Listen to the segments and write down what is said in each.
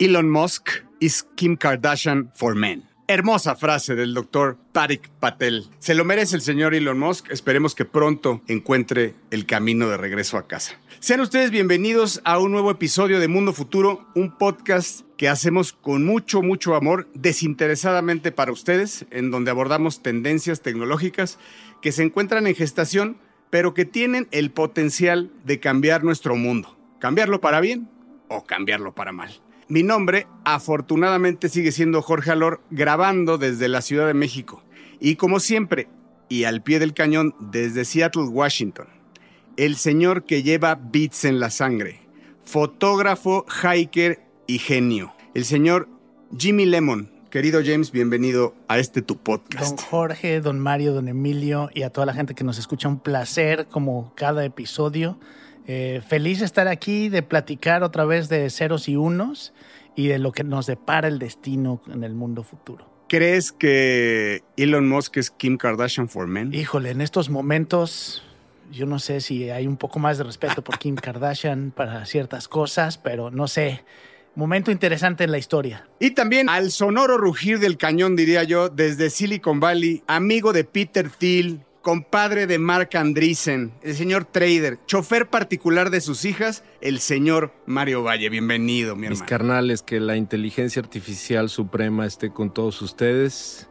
Elon Musk is Kim Kardashian for men. Hermosa frase del doctor Tariq Patel. Se lo merece el señor Elon Musk. Esperemos que pronto encuentre el camino de regreso a casa. Sean ustedes bienvenidos a un nuevo episodio de Mundo Futuro, un podcast que hacemos con mucho, mucho amor, desinteresadamente para ustedes, en donde abordamos tendencias tecnológicas que se encuentran en gestación, pero que tienen el potencial de cambiar nuestro mundo. Cambiarlo para bien o cambiarlo para mal. Mi nombre, afortunadamente, sigue siendo Jorge Alor, grabando desde la Ciudad de México. Y como siempre, y al pie del cañón, desde Seattle, Washington, el señor que lleva beats en la sangre, fotógrafo, hiker y genio, el señor Jimmy Lemon. Querido James, bienvenido a este tu podcast. Don Jorge, don Mario, don Emilio y a toda la gente que nos escucha, un placer como cada episodio. Eh, feliz de estar aquí, de platicar otra vez de ceros y unos y de lo que nos depara el destino en el mundo futuro. ¿Crees que Elon Musk es Kim Kardashian for men? Híjole, en estos momentos yo no sé si hay un poco más de respeto por Kim Kardashian para ciertas cosas, pero no sé. Momento interesante en la historia. Y también al sonoro rugir del cañón, diría yo, desde Silicon Valley, amigo de Peter Thiel, compadre de Mark Andreessen, el señor trader, chofer particular de sus hijas, el señor Mario Valle. Bienvenido, mi Mis hermano. carnales, que la inteligencia artificial suprema esté con todos ustedes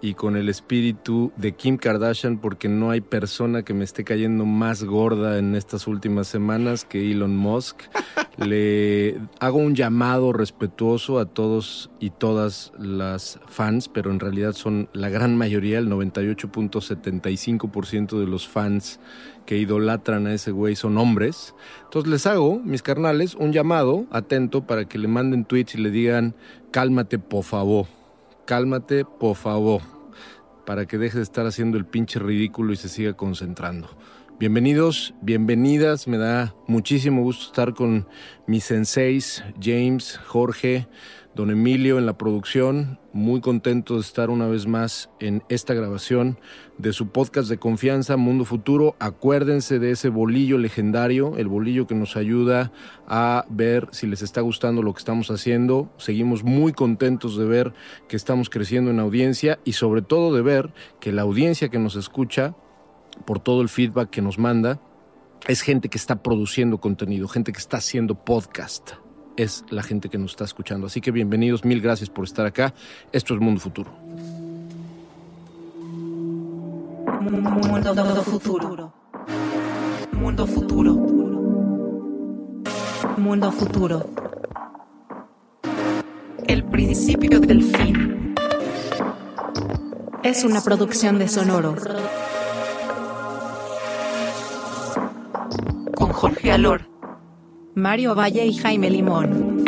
y con el espíritu de Kim Kardashian, porque no hay persona que me esté cayendo más gorda en estas últimas semanas que Elon Musk. Le hago un llamado respetuoso a todos y todas las fans, pero en realidad son la gran mayoría, el 98.75% de los fans que idolatran a ese güey son hombres. Entonces les hago, mis carnales, un llamado atento para que le manden tweets y le digan, cálmate, por favor. Cálmate, por favor. Para que deje de estar haciendo el pinche ridículo y se siga concentrando. Bienvenidos, bienvenidas. Me da muchísimo gusto estar con mis senseis, James, Jorge, don Emilio en la producción. Muy contento de estar una vez más en esta grabación de su podcast de confianza Mundo Futuro. Acuérdense de ese bolillo legendario, el bolillo que nos ayuda a ver si les está gustando lo que estamos haciendo. Seguimos muy contentos de ver que estamos creciendo en audiencia y sobre todo de ver que la audiencia que nos escucha, por todo el feedback que nos manda, es gente que está produciendo contenido, gente que está haciendo podcast es la gente que nos está escuchando. Así que bienvenidos, mil gracias por estar acá. Esto es Mundo Futuro. Mundo futuro. Mundo futuro. Mundo futuro. El principio del fin. Es una producción de Sonoro. Con Jorge Alor, Mario Valle y Jaime Limón.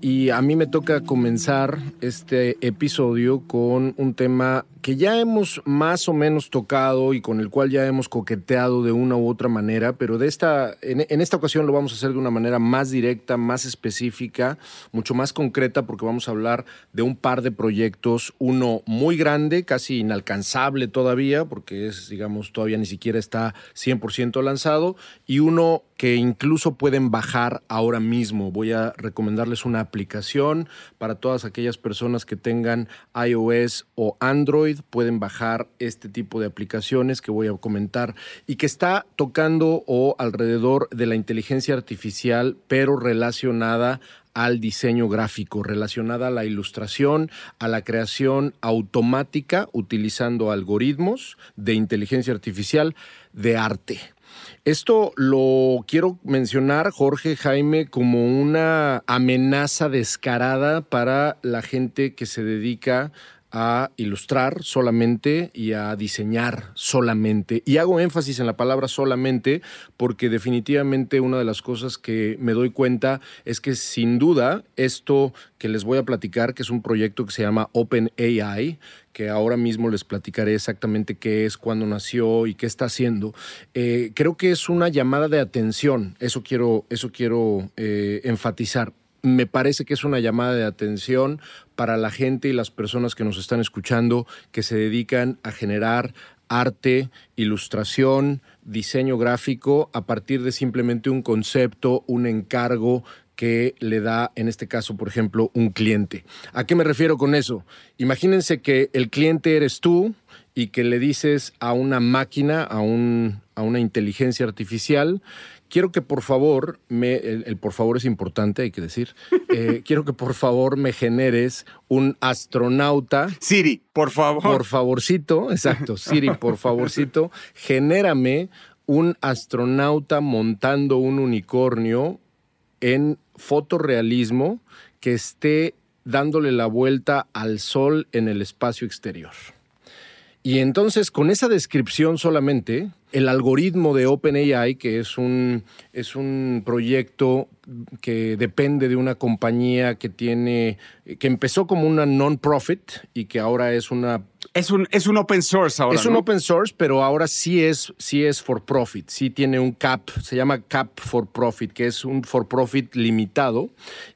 Y a mí me toca comenzar este episodio con un tema que ya hemos más o menos tocado y con el cual ya hemos coqueteado de una u otra manera, pero de esta, en, en esta ocasión lo vamos a hacer de una manera más directa, más específica, mucho más concreta, porque vamos a hablar de un par de proyectos, uno muy grande, casi inalcanzable todavía, porque es, digamos, todavía ni siquiera está 100% lanzado, y uno que incluso pueden bajar ahora mismo. Voy a recomendarles una aplicación para todas aquellas personas que tengan iOS o Android. Pueden bajar este tipo de aplicaciones que voy a comentar y que está tocando o alrededor de la inteligencia artificial, pero relacionada al diseño gráfico, relacionada a la ilustración, a la creación automática utilizando algoritmos de inteligencia artificial de arte. Esto lo quiero mencionar, Jorge Jaime, como una amenaza descarada para la gente que se dedica a ilustrar solamente y a diseñar solamente. Y hago énfasis en la palabra solamente porque definitivamente una de las cosas que me doy cuenta es que sin duda esto que les voy a platicar, que es un proyecto que se llama OpenAI, que ahora mismo les platicaré exactamente qué es, cuándo nació y qué está haciendo. Eh, creo que es una llamada de atención, eso quiero, eso quiero eh, enfatizar me parece que es una llamada de atención para la gente y las personas que nos están escuchando que se dedican a generar arte, ilustración, diseño gráfico a partir de simplemente un concepto, un encargo que le da, en este caso, por ejemplo, un cliente. ¿A qué me refiero con eso? Imagínense que el cliente eres tú y que le dices a una máquina, a, un, a una inteligencia artificial, quiero que por favor, me, el, por favor es importante, hay que decir, eh, quiero que por favor me generes un astronauta. Siri, por favor. Por favorcito, exacto, Siri, por favorcito, genérame un astronauta montando un unicornio en fotorrealismo que esté dándole la vuelta al sol en el espacio exterior. Y entonces, con esa descripción solamente, el algoritmo de OpenAI, que es un, es un proyecto que depende de una compañía que tiene, que empezó como una non-profit y que ahora es una es un, es un open source ahora. Es un open source, pero ahora sí es, sí es for profit. Sí tiene un cap, se llama cap for profit, que es un for profit limitado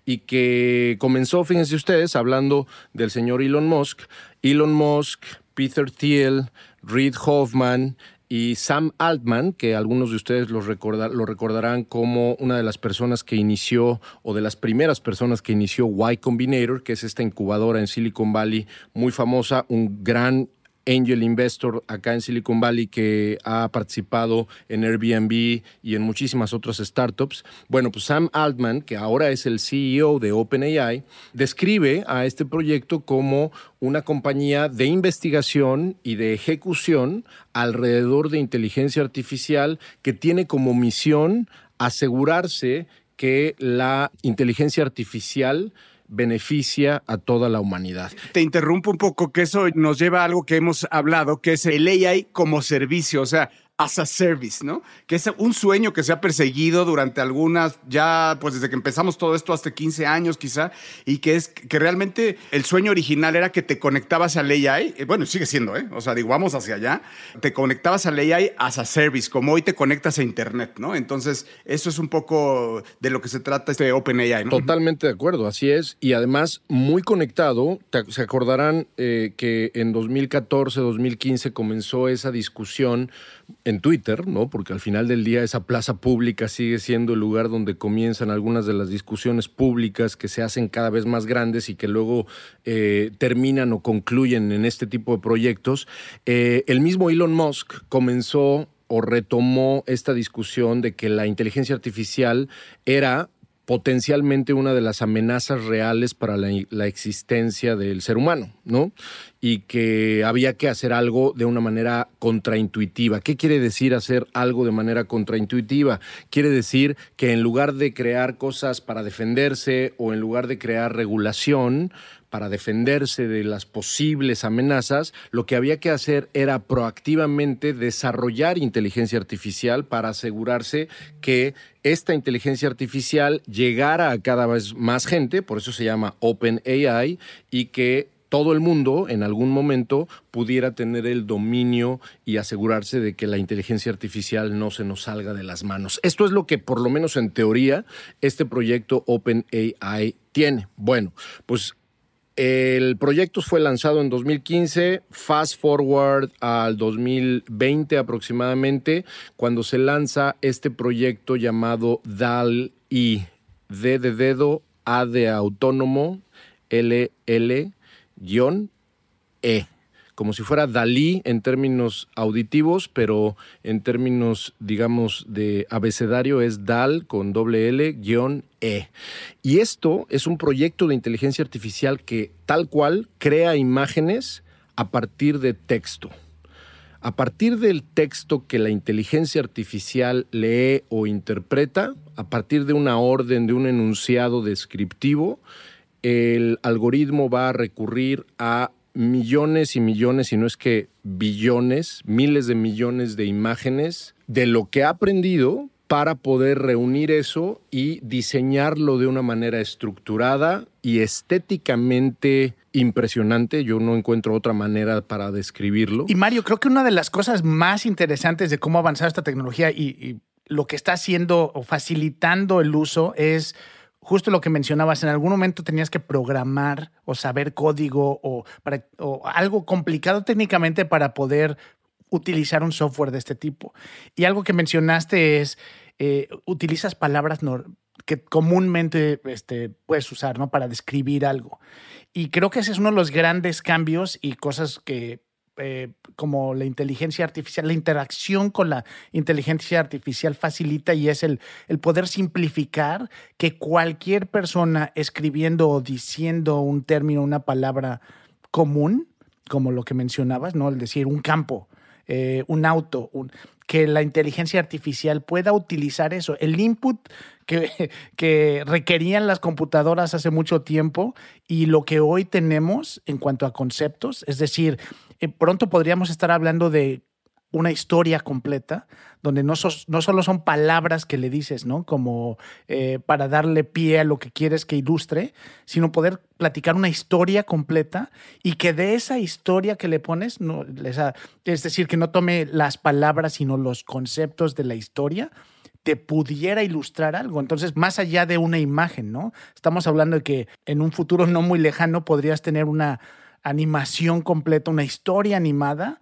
y que comenzó, fíjense ustedes, hablando del señor Elon Musk. Elon Musk Peter Thiel, Reid Hoffman y Sam Altman, que algunos de ustedes lo, lo, recordarán como una de las personas que inició o de las primeras personas que inició Y Combinator, que es esta incubadora en Silicon Valley muy famosa, un gran angel investor acá en Silicon Valley que ha participado en Airbnb y en muchísimas otras startups. Bueno, pues Sam Altman, que ahora es el CEO de OpenAI, describe a este proyecto como una compañía de investigación y de ejecución alrededor de inteligencia artificial que tiene como misión asegurarse que la inteligencia artificial beneficia a toda la humanidad. Te interrumpo un poco, que eso nos lleva a algo que hemos hablado, que es el AI como servicio. O sea, as a service, ¿no? Que es un sueño que se ha perseguido durante algunas, ya pues desde que empezamos todo esto, hasta 15 años quizá, y que es que realmente el sueño original era que te conectabas al AI, eh, bueno, sigue siendo, ¿eh? O sea, digo, vamos hacia allá, te conectabas al AI as a service, como hoy te conectas a Internet, ¿no? Entonces, eso es un poco de lo que se trata este OpenAI, ¿no? Totalmente de acuerdo, así es, y además muy conectado, se acordarán eh, que en 2014, 2015 comenzó esa discusión en Twitter, ¿no? Porque al final del día esa plaza pública sigue siendo el lugar donde comienzan algunas de las discusiones públicas que se hacen cada vez más grandes y que luego eh, terminan o concluyen en este tipo de proyectos. Eh, el mismo Elon Musk comenzó o retomó esta discusión de que la inteligencia artificial era potencialmente una de las amenazas reales para la, existencia del ser humano, ¿no? Y que había que hacer algo de una manera contraintuitiva. ¿Qué quiere decir hacer algo de manera contraintuitiva? Quiere decir que en lugar de crear cosas para defenderse o en lugar de crear regulación, para defenderse de las posibles amenazas, lo que había que hacer era proactivamente desarrollar inteligencia artificial para asegurarse que esta inteligencia artificial llegara a cada vez más gente, por eso se llama Open AI, y que todo el mundo en algún momento pudiera tener el dominio y asegurarse de que la inteligencia artificial no se nos salga de las manos. Esto es lo que por lo menos en teoría este proyecto OpenAI tiene. Bueno, pues el proyecto fue lanzado en 2015, fast forward al 2020 aproximadamente, cuando se lanza este proyecto llamado DAL-I, D de dedo, A de autónomo, L, L, guion, E como si fuera Dalí en términos auditivos, pero en términos, digamos, de abecedario es DAL con doble L guion E. Y esto es un proyecto de inteligencia artificial que tal cual crea imágenes a partir de texto. A partir del texto que la inteligencia artificial lee o interpreta, a partir de una orden, de un enunciado descriptivo, el algoritmo va a recurrir a millones y millones, si no es que billones, miles de millones de imágenes de lo que ha aprendido para poder reunir eso y diseñarlo de una manera estructurada y estéticamente impresionante. Yo no encuentro otra manera para describirlo. Y Mario, creo que una de las cosas más interesantes de cómo ha avanzado esta tecnología y, y lo que está haciendo o facilitando el uso es justo lo que mencionabas, en algún momento tenías que programar o saber código o, algo complicado técnicamente para poder utilizar un software de este tipo. Y algo que mencionaste es, eh, utilizas palabras que comúnmente este, puedes usar ¿no? para describir algo. Y creo que ese es uno de los grandes cambios y cosas que eh, como la inteligencia artificial, la interacción con la inteligencia artificial facilita y es el, el poder simplificar que cualquier persona escribiendo o diciendo un término, una palabra común, como lo que mencionabas, ¿no? El decir un campo, eh, un auto, que la inteligencia artificial pueda utilizar eso, el input que, que, requerían las computadoras hace mucho tiempo y lo que hoy tenemos en cuanto a conceptos, es decir, eh, pronto podríamos estar hablando de una historia completa, donde no, no solo son palabras que le dices, ¿no? Como eh, para darle pie a lo que quieres que ilustre, sino poder platicar una historia completa y que de esa historia que le pones, no, es decir, que no tome las palabras, sino los conceptos de la historia, te pudiera ilustrar algo. Entonces, más allá de una imagen, ¿no? Estamos hablando de que en un futuro no muy lejano podrías tener una animación completa, una historia animada,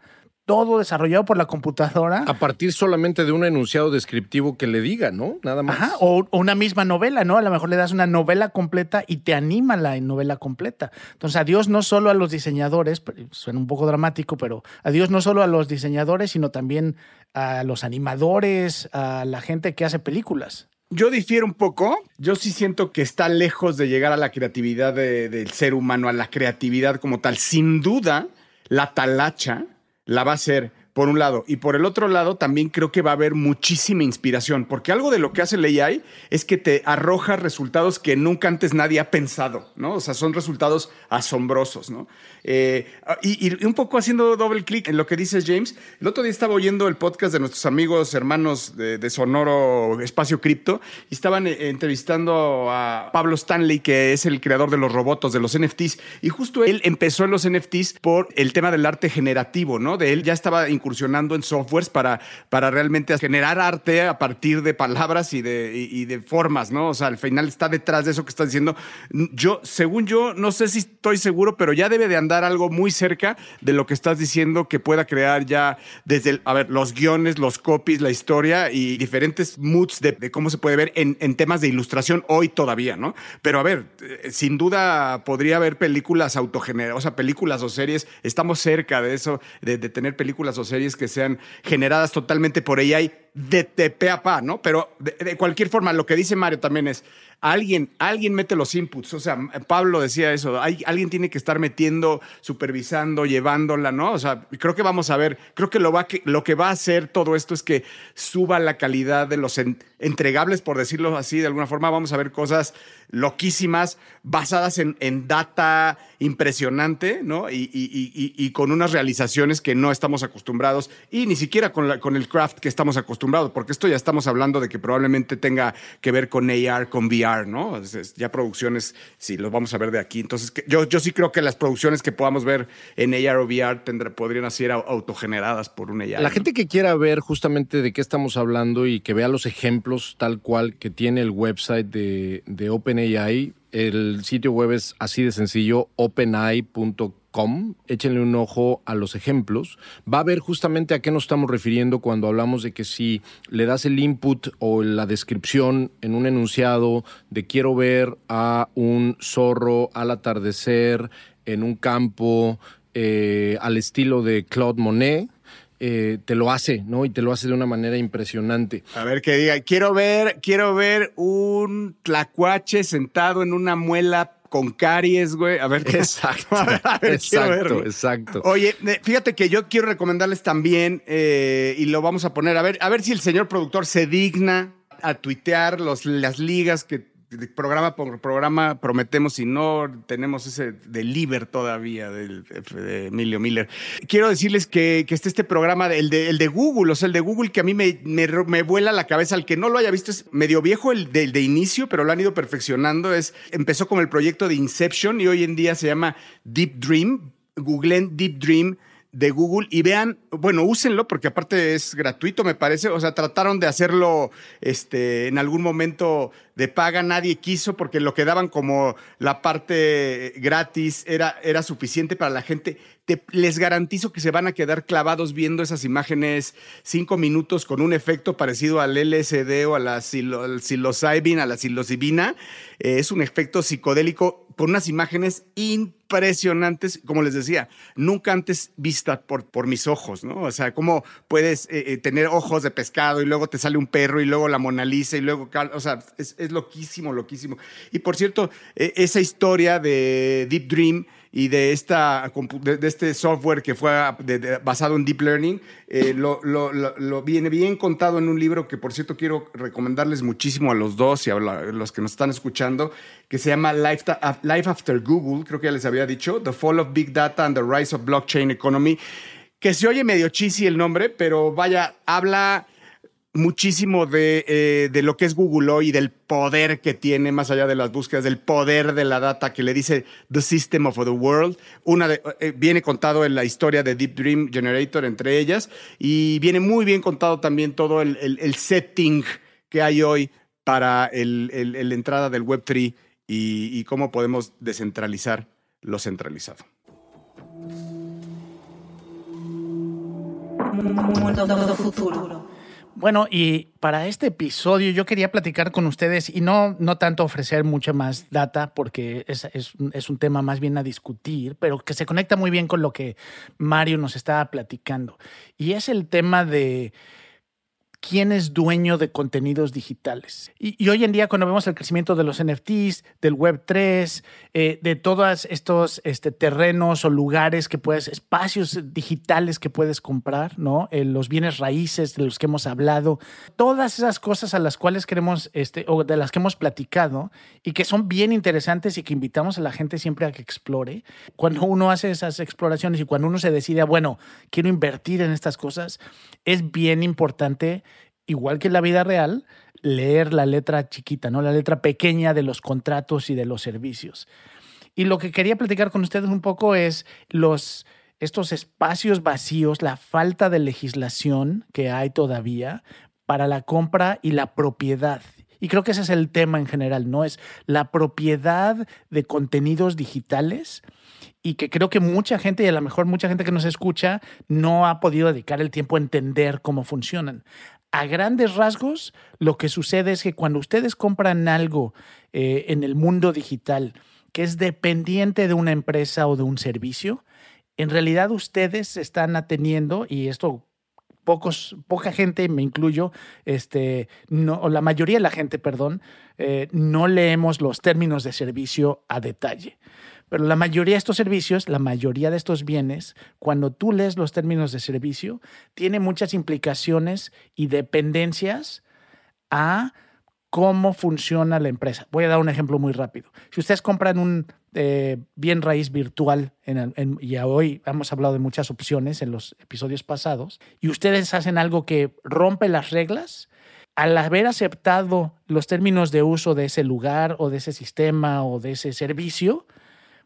todo desarrollado por la computadora. A partir solamente de un enunciado descriptivo que le diga, ¿no? Nada más. Ajá, o, una misma novela, ¿no? A lo mejor le das una novela completa y te anima la novela completa. Entonces, adiós no solo a los diseñadores, suena un poco dramático, pero adiós no solo a los diseñadores, sino también a los animadores, a la gente que hace películas. Yo difiero un poco. Yo sí siento que está lejos de llegar a la creatividad del ser humano, a la creatividad como tal. Sin duda, la talacha la va a ser por un lado. Y por el otro lado, también creo que va a haber muchísima inspiración, porque algo de lo que hace el AI es que te arroja resultados que nunca antes nadie ha pensado, ¿no? O sea, son resultados asombrosos, ¿no? Eh, y, un poco haciendo doble clic en lo que dices, James, el otro día estaba oyendo el podcast de nuestros amigos hermanos de, Sonoro Espacio Cripto y estaban eh, entrevistando a Pablo Stanley, que es el creador de los robots, de los NFTs, y justo él empezó en los NFTs por el tema del arte generativo, ¿no? De él ya estaba incursionando en softwares para, para realmente generar arte a partir de palabras y de, y de formas, ¿no? O sea, al final está detrás de eso que estás diciendo. Yo, según yo, no sé si estoy seguro, pero ya debe de andar dar algo muy cerca de lo que estás diciendo que pueda crear ya desde, a ver, los guiones, los copies, la historia y diferentes moods de, cómo se puede ver en, temas de ilustración hoy todavía, ¿no? Pero a ver, eh, sin duda podría haber películas autogeneradas, o sea, películas o series, estamos cerca de eso, de, tener películas o series que sean generadas totalmente por AI de, de pe a pa, ¿no? Pero de cualquier forma, lo que dice Mario también es, alguien, alguien mete los inputs. O sea, Pablo decía eso, hay, alguien tiene que estar metiendo, supervisando, llevándola, ¿no? O sea, creo que vamos a ver, creo que lo, va, lo que va a hacer todo esto es que suba la calidad de los entregables, por decirlo así, de alguna forma. Vamos a ver cosas loquísimas basadas en, en data impresionante, ¿no? Y, y, con unas realizaciones que no estamos acostumbrados y ni siquiera con, con el craft que estamos acostumbrados, porque esto ya estamos hablando de que probablemente tenga que ver con AR, con VR, ¿no? ya producciones, sí, lo vamos a ver de aquí. Entonces, yo, yo sí creo que las producciones que podamos ver en AR o VR podrían ser autogeneradas por un AR. La gente que quiera ver justamente de qué estamos hablando y que vea los ejemplos tal cual que tiene el website de, de OpenAI, el sitio web es así de sencillo, openai.com. Échenle un ojo a los ejemplos. Va a ver justamente a qué nos estamos refiriendo cuando hablamos de que si le das el input o la descripción en un enunciado de quiero ver a un zorro al atardecer en un campo eh, al estilo de Claude Monet, eh, te lo hace, ¿no? Y te lo hace de una manera impresionante. A ver que diga, quiero ver, quiero ver un tlacuache sentado en una muela con caries, güey. A ver, exacto. exacto, exacto. Oye, fíjate que yo quiero recomendarles también, eh, y lo vamos a poner, a ver, a ver si el señor productor se digna a tuitear los, las ligas que programa por programa prometemos y no tenemos ese deliver todavía del, de Emilio Miller. Quiero decirles que, que este, este programa, el de, el de Google, o sea, el de Google que a mí me, me, vuela la cabeza, al que no lo haya visto es medio viejo el de, de inicio, pero lo han ido perfeccionando. Es, empezó como el proyecto de Inception y hoy en día se llama Deep Dream. Googlen Deep Dream de Google y vean, bueno, úsenlo porque aparte es gratuito, me parece. O sea, trataron de hacerlo este, en algún momento de paga nadie quiso porque lo que daban como la parte gratis era, era suficiente para la gente. les garantizo que se van a quedar clavados viendo esas imágenes cinco minutos con un efecto parecido al LSD o a la psilocybin, a la psilocibina. Eh, es un efecto psicodélico con unas imágenes impresionantes, como les decía, nunca antes vista por, por mis ojos, ¿no? O sea, cómo puedes eh, eh, tener ojos de pescado y luego te sale un perro y luego la Mona Lisa y luego, o sea, es, loquísimo, loquísimo. Y por cierto, e, esa historia de Deep Dream y de, esta, de, este software que fue basado en Deep Learning, eh, lo, viene bien contado en un libro que, por cierto, quiero recomendarles muchísimo a los dos y a los que nos están escuchando, que se llama Life, Life After Google, creo que ya les había dicho, The Fall of Big Data and the Rise of Blockchain Economy, que se oye medio cheesy el nombre, pero vaya, habla muchísimo de, eh, de, lo que es Google hoy y del poder que tiene más allá de las búsquedas, del poder de la data que le dice The System of the World. Una de, eh, viene contado en la historia de Deep Dream Generator entre ellas y viene muy bien contado también todo el, el, setting que hay hoy para la entrada del Web3 y, y cómo podemos descentralizar lo centralizado. Mundo futuro. Bueno, y para este episodio yo quería platicar con ustedes y no, no tanto ofrecer mucha más data porque es, es, es, un tema más bien a discutir, pero que se conecta muy bien con lo que Mario nos estaba platicando. Y es el tema de quién es dueño de contenidos digitales. Y, hoy en día, cuando vemos el crecimiento de los NFTs, del Web3, eh, de todos estos este, terrenos o lugares que puedes, espacios digitales que puedes comprar, ¿no? Eh, los bienes raíces de los que hemos hablado, todas esas cosas a las cuales queremos, este, o de las que hemos platicado y que son bien interesantes y que invitamos a la gente siempre a que explore. Cuando uno hace esas exploraciones y cuando uno se decide, bueno, quiero invertir en estas cosas, es bien importante igual que en la vida real, leer la letra chiquita, ¿no? La letra pequeña de los contratos y de los servicios. Y lo que quería platicar con ustedes un poco es los estos espacios vacíos, la falta de legislación que hay todavía para la compra y la propiedad. Y creo que ese es el tema en general, ¿no? Es la propiedad de contenidos digitales y que creo que mucha gente, y a lo mejor mucha gente que nos escucha, no ha podido dedicar el tiempo a entender cómo funcionan a grandes rasgos, lo que sucede es que cuando ustedes compran algo eh, en el mundo digital que es dependiente de una empresa o de un servicio, en realidad ustedes están atendiendo, y esto pocos, poca gente, me incluyo, este, no, o la mayoría de la gente, perdón, eh, no leemos los términos de servicio a detalle. Pero la mayoría de estos servicios, la mayoría de estos bienes, cuando tú lees los términos de servicio, tiene muchas implicaciones y dependencias a cómo funciona la empresa. Voy a dar un ejemplo muy rápido. Si ustedes compran un eh, bien raíz virtual, en, y hoy hemos hablado de muchas opciones en los episodios pasados, y ustedes hacen algo que rompe las reglas, al haber aceptado los términos de uso de ese lugar o de ese sistema o de ese servicio,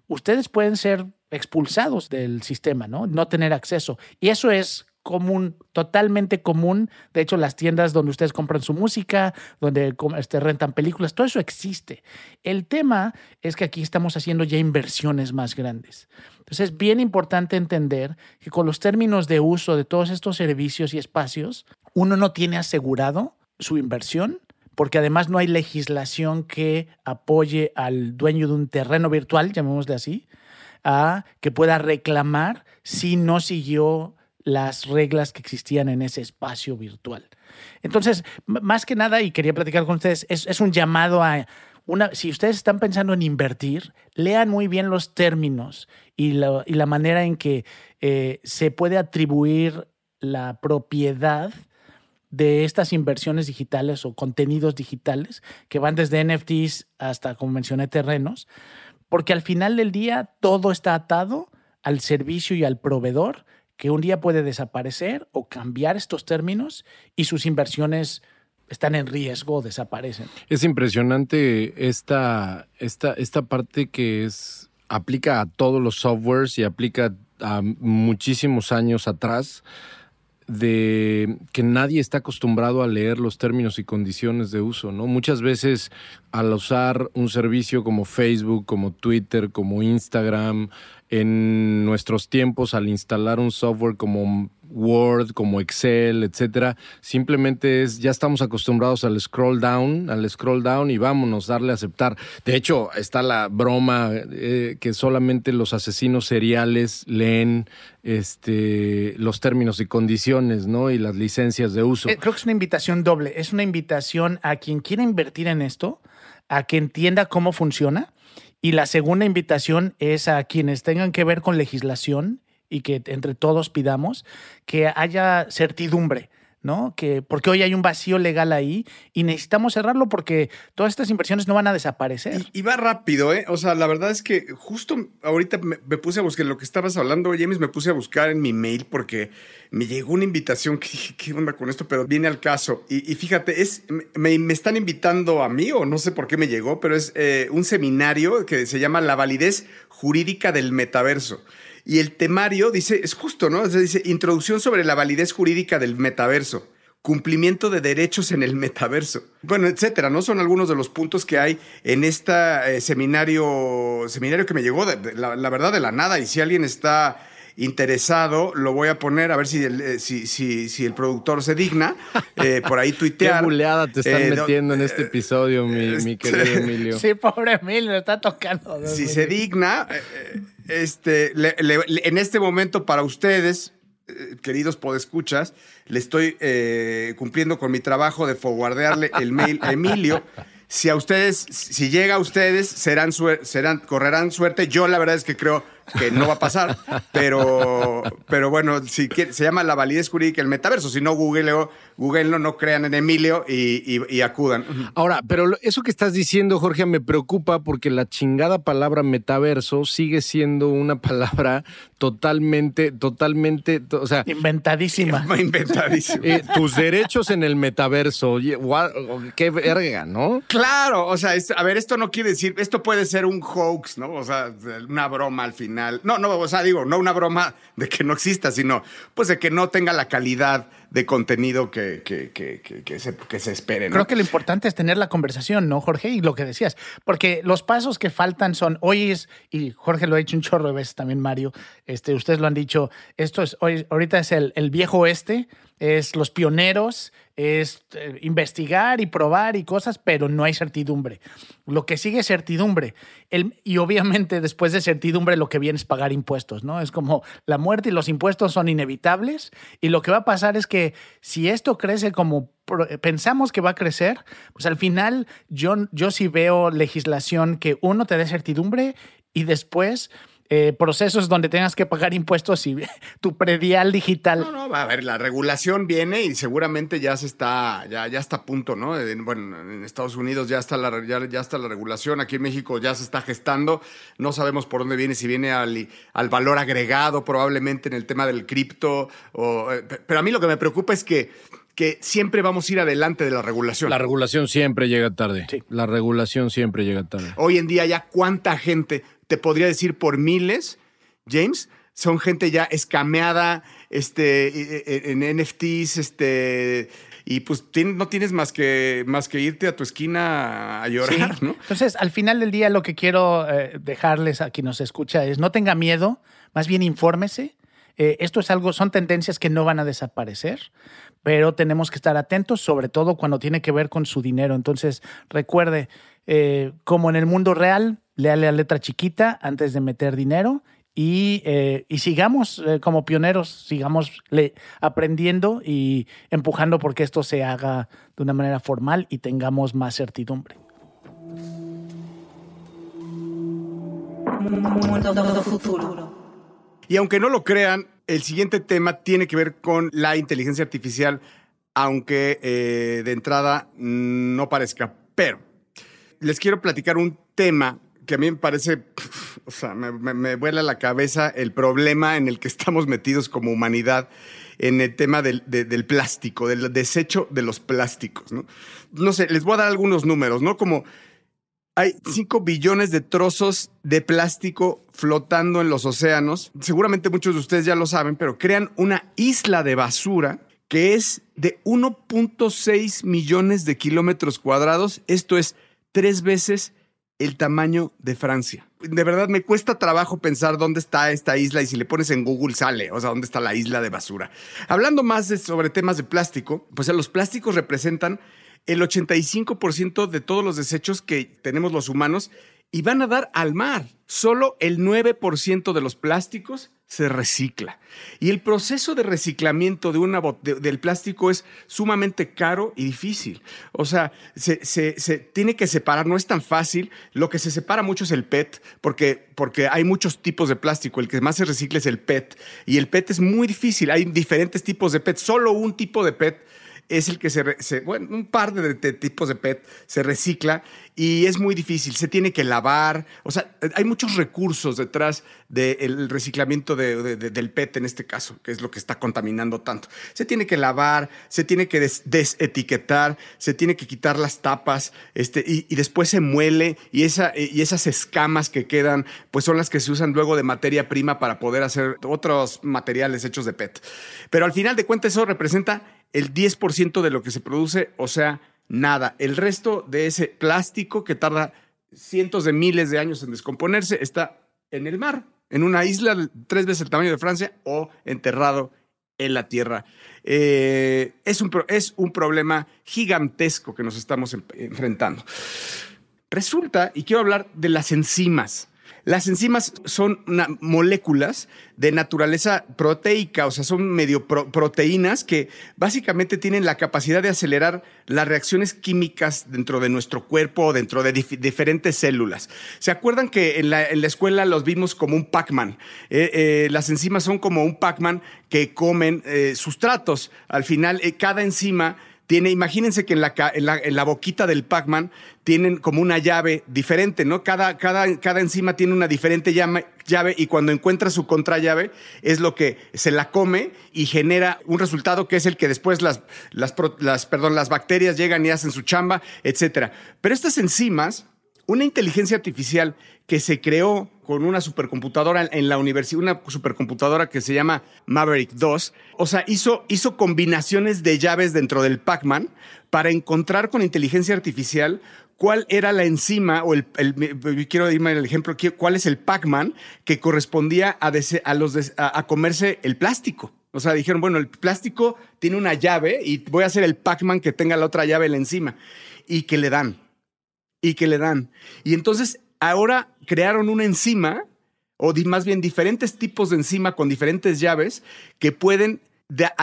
ustedes pueden ser expulsados del sistema, ¿no? No tener acceso. Y eso es común, totalmente común. De hecho, las tiendas donde ustedes compran su música, donde este, rentan películas, todo eso existe. El tema es que aquí estamos haciendo ya inversiones más grandes. Entonces, es bien importante entender que con los términos de uso de todos estos servicios y espacios, uno no tiene asegurado su inversión porque además no hay legislación que apoye al dueño de un terreno virtual, llamémosle así, a que pueda reclamar si no siguió las reglas que existían en ese espacio virtual. Entonces, más que nada, y quería platicar con ustedes, es, un llamado a una, si ustedes están pensando en invertir, lean muy bien los términos y la, y la manera en que eh, se puede atribuir la propiedad de estas inversiones digitales o contenidos digitales que van desde NFTs hasta, como mencioné, terrenos, porque al final del día todo está atado al servicio y al proveedor que un día puede desaparecer o cambiar estos términos y sus inversiones están en riesgo o desaparecen. Es impresionante esta, esta, esta parte que es aplica a todos los softwares y aplica a muchísimos años atrás de que nadie está acostumbrado a leer los términos y condiciones de uso, ¿no? Muchas veces al usar un servicio como Facebook, como Twitter, como Instagram, en nuestros tiempos al instalar un software como Word, como Excel, etcétera, simplemente es ya estamos acostumbrados al scroll down, al scroll down y vámonos, darle a aceptar. De hecho, está la broma eh, que solamente los asesinos seriales leen este los términos y condiciones, ¿no? Y las licencias de uso. Eh, creo que es una invitación doble, es una invitación a quien quiera invertir en esto, a que entienda cómo funciona. Y la segunda invitación es a quienes tengan que ver con legislación y que entre todos pidamos que haya certidumbre. ¿no? Que, porque hoy hay un vacío legal ahí y necesitamos cerrarlo porque todas estas inversiones no van a desaparecer. Y, va rápido, ¿eh? O sea, la verdad es que justo ahorita me, puse a buscar lo que estabas hablando, James, me puse a buscar en mi mail porque me llegó una invitación que ¿qué onda con esto? Pero viene al caso. Y, fíjate, es, me, están invitando a mí, o no sé por qué me llegó, pero es eh, un seminario que se llama La validez jurídica del metaverso. Y el temario dice, es justo, ¿no? dice, introducción sobre la validez jurídica del metaverso, cumplimiento de derechos en el metaverso, bueno, etcétera, ¿no? Son algunos de los puntos que hay en este seminario, seminario que me llegó, la, verdad, de la nada. Y si alguien está interesado, lo voy a poner a ver si el, eh, si, si, el productor se digna eh, por ahí tuitear. Qué buleada te están metiendo en este episodio, mi, mi, querido Emilio. Sí, pobre Emilio, está tocando. Si se digna, este, en este momento para ustedes, eh, queridos podescuchas, le estoy eh, cumpliendo con mi trabajo de forwardearle el mail a Emilio. Si a ustedes, si llega a ustedes, serán, serán, correrán suerte. Yo la verdad es que creo que no va a pasar, pero, pero bueno, si se llama la validez jurídica el metaverso, si no, Google, Google no crean en Emilio y, acudan. Ahora, pero eso que estás diciendo, Jorge, me preocupa porque la chingada palabra metaverso sigue siendo una palabra totalmente, totalmente, o sea... Inventadísima. Inventadísima. Eh, tus derechos en el metaverso, qué verga, ¿no? Claro, o sea, a ver, esto no quiere decir, esto puede ser un hoax, ¿no? O sea, una broma al final no, no, o sea, digo, no una broma de que no exista, sino pues de que no tenga la calidad de contenido que, que, que, que se, que se espere. Creo que lo importante es tener la conversación, ¿no, Jorge? Y lo que decías, porque los pasos que faltan son, hoy es, y Jorge lo ha dicho un chorro de veces también, Mario, este, ustedes lo han dicho, esto es, hoy, ahorita es el, el viejo oeste, es los pioneros, es eh, investigar y probar y cosas, pero no hay certidumbre. Lo que sigue es certidumbre. y obviamente después de certidumbre lo que viene es pagar impuestos, ¿no? Es como la muerte y los impuestos son inevitables y lo que va a pasar es que si esto crece como pensamos que va a crecer, pues al final yo, yo sí veo legislación que uno te dé certidumbre y después eh, procesos donde tengas que pagar impuestos y tu predial digital. No, no, va a ver, la regulación viene y seguramente ya se está, ya, ya está a punto, ¿no? bueno, en Estados Unidos ya está, la, ya, está la regulación, aquí en México ya se está gestando, no sabemos por dónde viene, si viene al, al valor agregado probablemente en el tema del cripto, eh, pero a mí lo que me preocupa es que que siempre vamos a ir adelante de la regulación. La regulación siempre llega tarde. Sí. La regulación siempre llega tarde. Hoy en día ya cuánta gente, te podría decir por miles, James, son gente ya escameada este, e, e, en NFTs, este, y pues no tienes más que, más que irte a tu esquina a llorar, ¿no? Entonces, al final del día, lo que quiero eh, dejarles a quien nos escucha es no tenga miedo, más bien infórmese. Eh, esto es algo, son tendencias que no van a desaparecer pero tenemos que estar atentos, sobre todo cuando tiene que ver con su dinero. Entonces, recuerde, eh, como en el mundo real, léale la letra chiquita antes de meter dinero y, eh, sigamos eh, como pioneros, sigamos aprendiendo y empujando porque esto se haga de una manera formal y tengamos más certidumbre. Y aunque no lo crean, el siguiente tema tiene que ver con la inteligencia artificial, aunque eh, de entrada no parezca. Pero les quiero platicar un tema que a mí me parece, o sea, me, vuela la cabeza el problema en el que estamos metidos como humanidad en el tema del, del, plástico, del desecho de los plásticos, ¿no? No sé, les voy a dar algunos números, ¿no? Como hay 5 billones de trozos de plástico flotando en los océanos. Seguramente muchos de ustedes ya lo saben, pero crean una isla de basura que es de 1.6 millones de kilómetros cuadrados. Esto es tres veces el tamaño de Francia. De verdad me cuesta trabajo pensar dónde está esta isla y si le pones en Google sale, o sea, dónde está la isla de basura. Hablando más sobre temas de plástico, pues los plásticos representan el 85% de todos los desechos que tenemos los humanos y van a dar al mar. Solo el 9% de los plásticos se recicla. Y el proceso de reciclamiento de del plástico es sumamente caro y difícil. O sea, se, se, tiene que separar, no es tan fácil. Lo que se separa mucho es el PET, porque, porque hay muchos tipos de plástico. El que más se recicla es el PET. Y el PET es muy difícil. Hay diferentes tipos de PET. Solo un tipo de PET es el que se, bueno, un par de, tipos de PET se recicla y es muy difícil, se tiene que lavar, o sea, hay muchos recursos detrás del reciclamiento del PET en este caso, que es lo que está contaminando tanto. Se tiene que lavar, se tiene que desetiquetar, se tiene que quitar las tapas, este, y, después se muele y, esa, y esas escamas que quedan, pues son las que se usan luego de materia prima para poder hacer otros materiales hechos de PET. Pero al final de cuentas eso representa el 10% de lo que se produce, o sea, nada. El resto de ese plástico que tarda cientos de miles de años en descomponerse está en el mar, en una isla tres veces el tamaño de Francia o enterrado en la tierra. Eh, es, un, es un problema gigantesco que nos estamos enfrentando. Resulta, y quiero hablar de las enzimas. Las enzimas son moléculas de naturaleza proteica, o sea, son medio proteínas que básicamente tienen la capacidad de acelerar las reacciones químicas dentro de nuestro cuerpo o dentro de diferentes células. ¿Se acuerdan que en la, escuela los vimos como un Pac-Man? Eh, eh, las enzimas son como un Pac-Man que comen eh, sustratos. Al final, cada enzima tiene, imagínense que en la, en la, boquita del Pac-Man tienen como una llave diferente, ¿no? Cada, cada, cada enzima tiene una diferente llave, y cuando encuentra su contrallave es lo que se la come y genera un resultado que es el que después las, las, las, perdón, las bacterias llegan y hacen su chamba, etcétera. Pero estas enzimas, una inteligencia artificial que se creó con una supercomputadora en la universidad, una supercomputadora que se llama Maverick 2. O sea, hizo, hizo combinaciones de llaves dentro del Pac-Man para encontrar con inteligencia artificial cuál era la enzima, o el, quiero irme al ejemplo, cuál es el Pac-Man que correspondía a, a, los a, comerse el plástico. O sea, dijeron, bueno, el plástico tiene una llave y voy a hacer el Pac-Man que tenga la otra llave la enzima. Y que le dan. Y que le dan. Y entonces ahora crearon una enzima, o más bien diferentes tipos de enzima con diferentes llaves, que pueden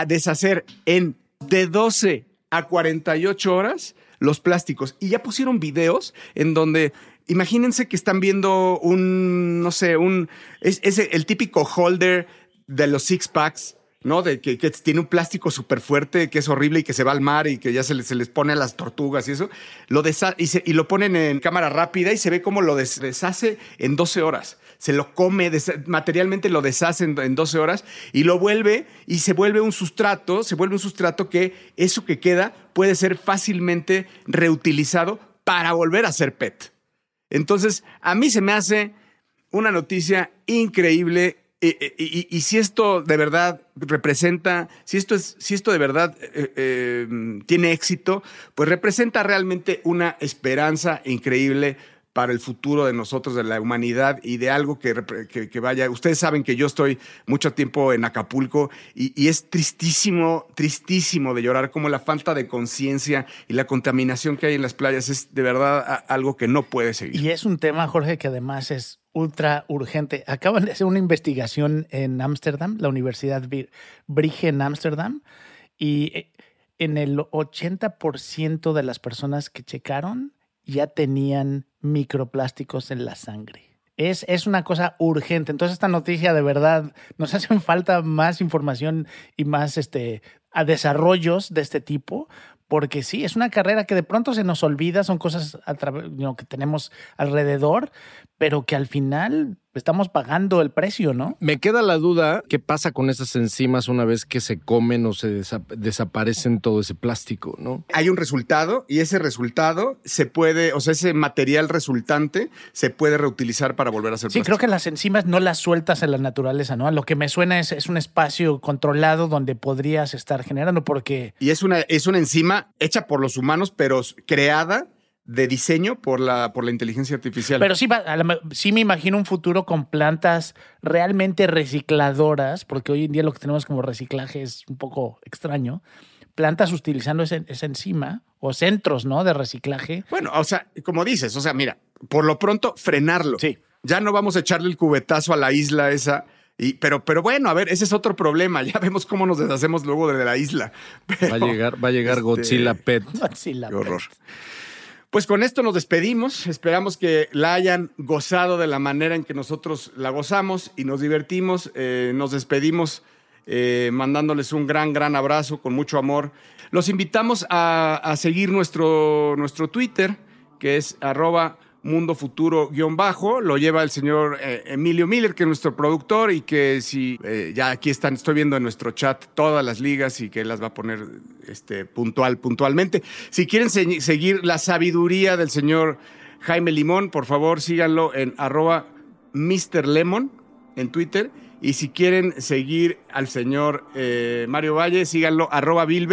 deshacer en de 12 a 48 horas los plásticos. Y ya pusieron videos en donde imagínense que están viendo un, no sé, un, es, es el típico holder de los six packs ¿no? De que, tiene un plástico súper fuerte, que es horrible y que se va al mar y que ya se les, pone a las tortugas y eso, lo y, lo ponen en cámara rápida y se ve cómo lo deshace en 12 horas. Se lo come, materialmente lo deshace en, en 12 horas y lo vuelve y se vuelve un sustrato, se vuelve un sustrato que eso que queda puede ser fácilmente reutilizado para volver a ser PET. Entonces, a mí se me hace una noticia increíble y, si esto de verdad representa, si esto, es, si esto de verdad eh, eh, tiene éxito, pues representa realmente una esperanza increíble para el futuro de nosotros, de la humanidad y de algo que, que, vaya. Ustedes saben que yo estoy mucho tiempo en Acapulco y, es tristísimo, tristísimo de llorar como la falta de conciencia y la contaminación que hay en las playas es de verdad algo que no puede seguir. Y es un tema, Jorge, que además es ultra urgente. Acaban de hacer una investigación en Ámsterdam, la Universidad Brige en Ámsterdam, y eh, en el 80% de las personas que checaron ya tenían microplásticos en la sangre. Es, es, una cosa urgente. Entonces, esta noticia de verdad nos hace falta más información y más este, desarrollos de este tipo, porque sí, es una carrera que de pronto se nos olvida, son cosas que tenemos alrededor, pero que al final estamos pagando el precio, ¿no? Me queda la duda, ¿qué pasa con esas enzimas una vez que se comen o se desa- desaparecen todo ese plástico, no? Hay un resultado y ese resultado se puede, o sea, ese material resultante se puede reutilizar para volver a hacer Sí, plástico. creo que las enzimas no las sueltas en la naturaleza, ¿no? A lo que me suena es, es un espacio controlado donde podrías estar generando, porque Y es una, es una enzima hecha por los humanos, pero creada de diseño por la, por la inteligencia artificial. Pero sí, va- a lo me- sí me imagino un futuro con plantas realmente recicladoras, porque hoy en día lo que tenemos como reciclaje es un poco extraño. Plantas utilizando ese- esa enzima o centros, ¿no? De reciclaje. Bueno, o sea, como dices, o sea, mira, por lo pronto frenarlo. Sí. Ya no vamos a echarle el cubetazo a la isla esa. Y, pero, pero bueno, a ver, ese es otro problema. Ya vemos cómo nos deshacemos luego de la isla. Va a llegar, va a llegar este, Godzilla Pet. Sí, la Qué horror. Pues con esto nos despedimos. Esperamos que la hayan gozado de la manera en que nosotros la gozamos y nos divertimos. Eh, nos despedimos eh, mandándoles un gran, gran abrazo con mucho amor. Los invitamos a, seguir nuestro, nuestro Twitter, que es arroba Mundo Futuro guion bajo, lo lleva el señor eh, Emilio Miller, que es nuestro productor y que si eh, ya aquí están, estoy viendo en nuestro chat todas las ligas y que las va a poner este, puntual, puntualmente. Si quieren se- seguir la sabiduría del señor Jaime Limón, por favor síganlo en arroba Mr. Lemon en Twitter. Y si quieren seguir al señor eh, Mario Valle, síganlo arroba Bill.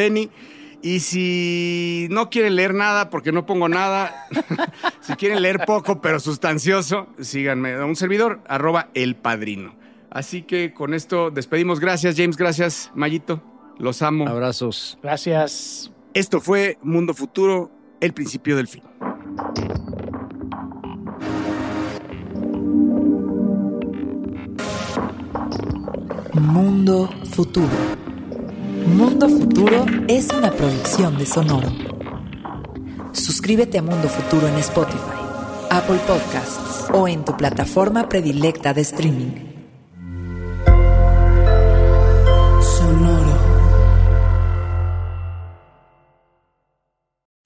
Y si no quieren leer nada, porque no pongo nada, si quieren leer poco pero sustancioso, síganme a un servidor, arroba el padrino. Así que con esto despedimos. Gracias, James. Gracias, Mayito. Los amo. Abrazos. Gracias. Esto fue Mundo Futuro, el principio del fin. Mundo Futuro. Mundo Futuro es una producción de Sonoro. Suscríbete a Mundo Futuro en Spotify, Apple Podcasts o en tu plataforma predilecta de streaming.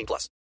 18 plus.